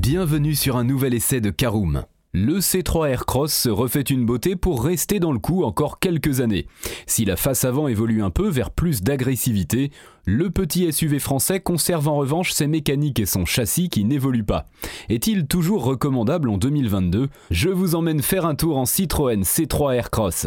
Bienvenue sur un nouvel essai de Caroom. Le C3 Aircross se refait une beauté pour rester dans le coup encore quelques années. Si la face avant évolue un peu vers plus d'agressivité, le petit SUV français conserve en revanche ses mécaniques et son châssis qui n'évoluent pas. Est-il toujours recommandable en 2022 Je vous emmène faire un tour en Citroën C3 Aircross.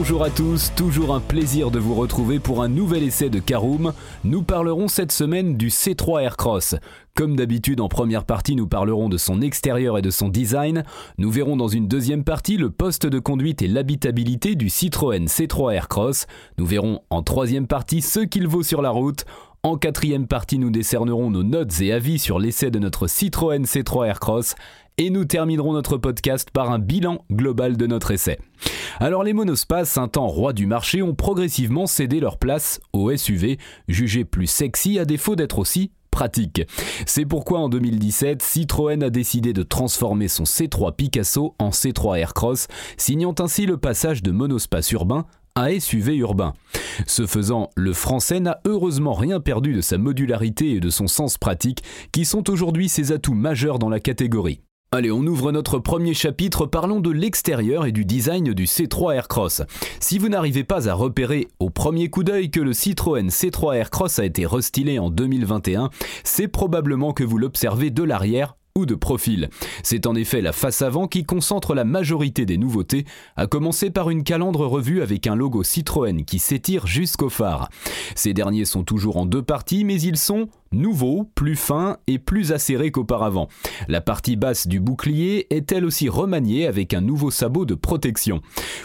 Bonjour à tous, toujours un plaisir de vous retrouver pour un nouvel essai de Caroom. Nous parlerons cette semaine du C3 Aircross. Comme d'habitude, en première partie, nous parlerons de son extérieur et de son design. Nous verrons dans une deuxième partie le poste de conduite et l'habitabilité du Citroën C3 Aircross. Nous verrons en troisième partie ce qu'il vaut sur la route. En quatrième partie, nous décernerons nos notes et avis sur l'essai de notre Citroën C3 Aircross et nous terminerons notre podcast par un bilan global de notre essai. Alors les monospaces, un temps roi du marché, ont progressivement cédé leur place aux SUV, jugés plus sexy à défaut d'être aussi pratiques. C'est pourquoi en 2017, Citroën a décidé de transformer son C3 Picasso en C3 Aircross, signant ainsi le passage de monospace urbain à SUV urbain. Ce faisant, le français n'a heureusement rien perdu de sa modularité et de son sens pratique, qui sont aujourd'hui ses atouts majeurs dans la catégorie. Allez, on ouvre notre premier chapitre, parlons de l'extérieur et du design du C3 Aircross. Si vous n'arrivez pas à repérer au premier coup d'œil que le Citroën C3 Aircross a été restylé en 2021, c'est probablement que vous l'observez de l'arrière ou de profil. C'est en effet la face avant qui concentre la majorité des nouveautés, à commencer par une calandre revue avec un logo Citroën qui s'étire jusqu'au phare. Ces derniers sont toujours en deux parties, mais ils sont nouveau, plus fin et plus acéré qu'auparavant. La partie basse du bouclier est elle aussi remaniée avec un nouveau sabot de protection.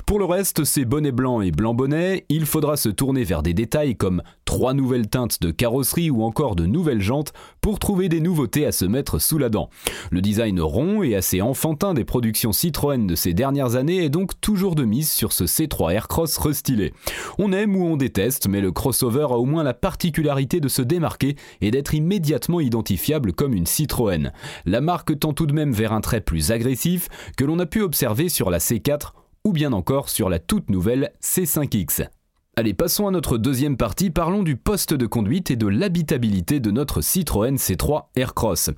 Pour le reste, c'est bonnet blanc et blanc bonnet, il faudra se tourner vers des détails comme trois nouvelles teintes de carrosserie ou encore de nouvelles jantes pour trouver des nouveautés à se mettre sous la dent. Le design rond et assez enfantin des productions Citroën de ces dernières années est donc toujours de mise sur ce C3 Aircross restylé. On aime ou on déteste, mais le crossover a au moins la particularité de se démarquer et d'être immédiatement identifiable comme une Citroën. La marque tend tout de même vers un trait plus agressif que l'on a pu observer sur la C4 ou bien encore sur la toute nouvelle C5X. Allez, passons à notre deuxième partie, parlons du poste de conduite et de l'habitabilité de notre Citroën C3 Aircross.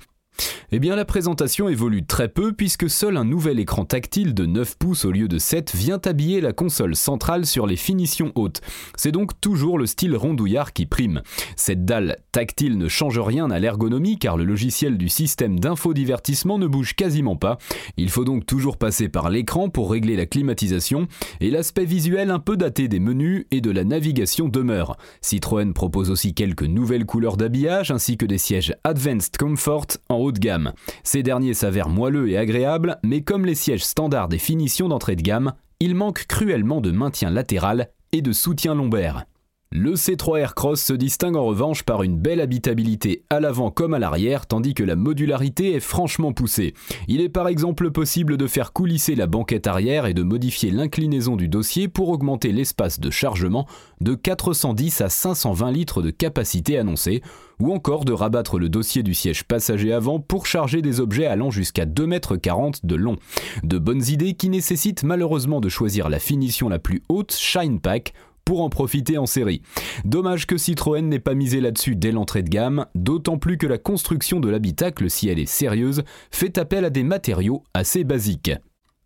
Eh bien la présentation évolue très peu puisque seul un nouvel écran tactile de 9 pouces au lieu de 7 vient habiller la console centrale sur les finitions hautes. C'est donc toujours le style rondouillard qui prime. Cette dalle tactile ne change rien à l'ergonomie car le logiciel du système d'infodivertissement ne bouge quasiment pas. Il faut donc toujours passer par l'écran pour régler la climatisation et l'aspect visuel un peu daté des menus et de la navigation demeure. Citroën propose aussi quelques nouvelles couleurs d'habillage ainsi que des sièges Advanced Comfort en haut de gamme. Ces derniers s'avèrent moelleux et agréables, mais comme les sièges standards des finitions d'entrée de gamme, ils manquent cruellement de maintien latéral et de soutien lombaire. Le C3 Aircross se distingue en revanche par une belle habitabilité à l'avant comme à l'arrière, tandis que la modularité est franchement poussée. Il est par exemple possible de faire coulisser la banquette arrière et de modifier l'inclinaison du dossier pour augmenter l'espace de chargement de 410 à 520 litres de capacité annoncée, ou encore de rabattre le dossier du siège passager avant pour charger des objets allant jusqu'à 2,40 m de long. De bonnes idées qui nécessitent malheureusement de choisir la finition la plus haute Shine Pack pour en profiter en série. Dommage que Citroën n'ait pas misé là-dessus dès l'entrée de gamme, d'autant plus que la construction de l'habitacle, si elle est sérieuse, fait appel à des matériaux assez basiques.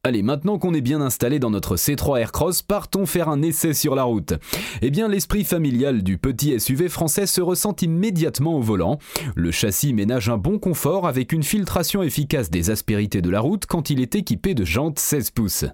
Allez, maintenant qu'on est bien installé dans notre C3 Aircross, partons faire un essai sur la route. Eh bien, l'esprit familial du petit SUV français se ressent immédiatement au volant. Le châssis ménage un bon confort avec une filtration efficace des aspérités de la route quand il est équipé de jantes 16 pouces.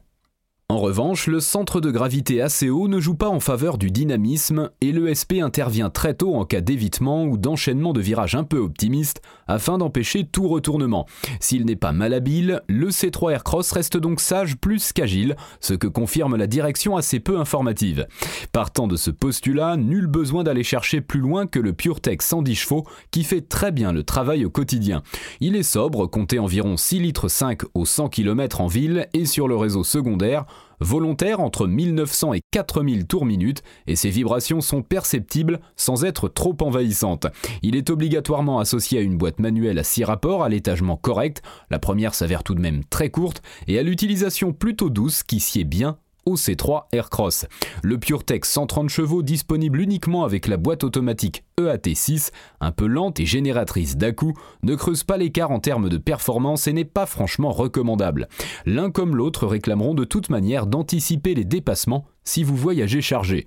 En revanche, le centre de gravité assez haut ne joue pas en faveur du dynamisme et l'ESP intervient très tôt en cas d'évitement ou d'enchaînement de virages un peu optimistes afin d'empêcher tout retournement. S'il n'est pas malhabile, le C3 Aircross reste donc sage plus qu'agile, ce que confirme la direction assez peu informative. Partant de ce postulat, nul besoin d'aller chercher plus loin que le PureTech 110 chevaux qui fait très bien le travail au quotidien. Il est sobre, comptait environ 6 litres 5 au 100 km en ville et sur le réseau secondaire, volontaire entre 1900 et 4000 tours minute et ses vibrations sont perceptibles sans être trop envahissantes. Il est obligatoirement associé à une boîte manuelle à 6 rapports à l'étagement correct, la première s'avère tout de même très courte, et à l'utilisation plutôt douce qui sied bien C3 Aircross. Le PureTech 130 chevaux disponible uniquement avec la boîte automatique EAT6, un peu lente et génératrice dà ne creuse pas l'écart en termes de performance et n'est pas franchement recommandable. L'un comme l'autre réclameront de toute manière d'anticiper les dépassements si vous voyagez chargé.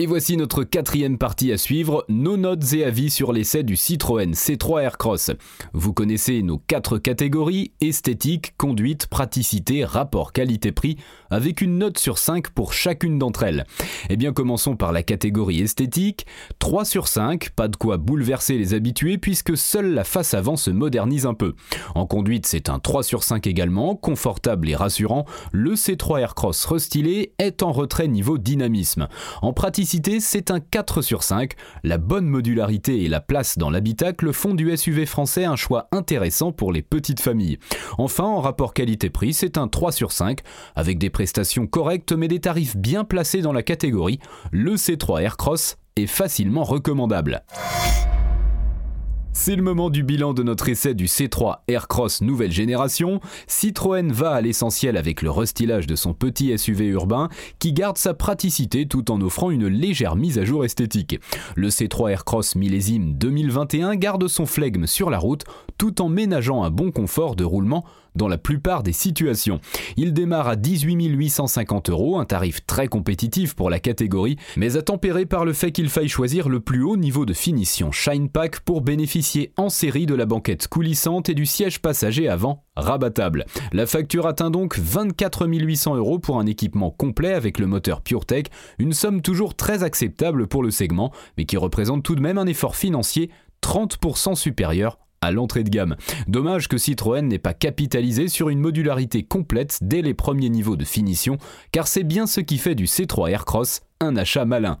Et voici notre quatrième partie à suivre, nos notes et avis sur l'essai du Citroën C3 Aircross. Vous connaissez nos quatre catégories, esthétique, conduite, praticité, rapport qualité-prix, avec une note sur 5 pour chacune d'entre elles. Eh bien commençons par la catégorie esthétique, 3 sur 5, pas de quoi bouleverser les habitués puisque seule la face avant se modernise un peu. En conduite c'est un 3 sur 5 également, confortable et rassurant, le C3 Aircross restylé est en retrait niveau dynamisme. C'est un 4 sur 5. La bonne modularité et la place dans l'habitacle font du SUV français un choix intéressant pour les petites familles. Enfin, en rapport qualité-prix, c'est un 3 sur 5, avec des prestations correctes mais des tarifs bien placés dans la catégorie. Le C3 Aircross est facilement recommandable. C'est le moment du bilan de notre essai du C3 Aircross nouvelle génération. Citroën va à l'essentiel avec le restylage de son petit SUV urbain qui garde sa praticité tout en offrant une légère mise à jour esthétique. Le C3 Aircross millésime 2021 garde son flegme sur la route tout en ménageant un bon confort de roulement dans la plupart des situations. Il démarre à 18 850 euros, un tarif très compétitif pour la catégorie, mais à tempérer par le fait qu'il faille choisir le plus haut niveau de finition Shine Pack pour bénéficier en série de la banquette coulissante et du siège passager avant rabattable. La facture atteint donc 24 800 euros pour un équipement complet avec le moteur PureTech, une somme toujours très acceptable pour le segment, mais qui représente tout de même un effort financier 30% supérieur à l'entrée de gamme. Dommage que Citroën n'ait pas capitalisé sur une modularité complète dès les premiers niveaux de finition, car c'est bien ce qui fait du C3 Aircross un achat malin.